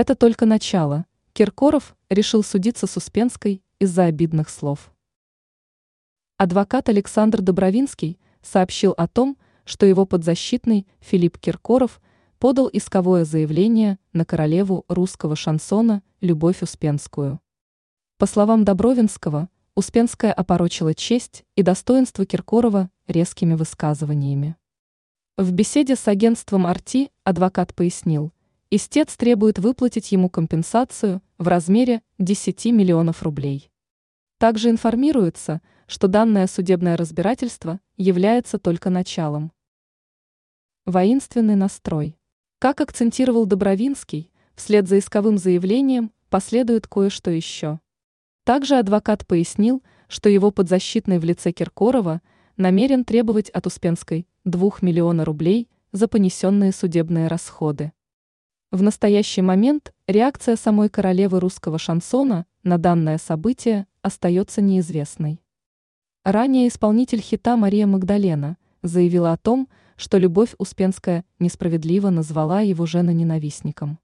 Это только начало. Киркоров решил судиться с Успенской из-за обидных слов. Адвокат Александр Добровинский сообщил о том, что его подзащитный Филипп Киркоров подал исковое заявление на королеву русского шансона Любовь Успенскую. По словам Добровинского, Успенская опорочила честь и достоинство Киркорова резкими высказываниями. В беседе с агентством «Арти» адвокат пояснил, истец требует выплатить ему компенсацию в размере 10 миллионов рублей. Также информируется, что данное судебное разбирательство является только началом. Воинственный настрой. Как акцентировал Добровинский, вслед за исковым заявлением последует кое-что еще. Также адвокат пояснил, что его подзащитный в лице Киркорова намерен требовать от Успенской 2 миллиона рублей за понесенные судебные расходы. В настоящий момент реакция самой королевы русского шансона на данное событие остается неизвестной. Ранее исполнитель хита Мария Магдалена заявила о том, что Любовь Успенская несправедливо назвала его жена ненавистником.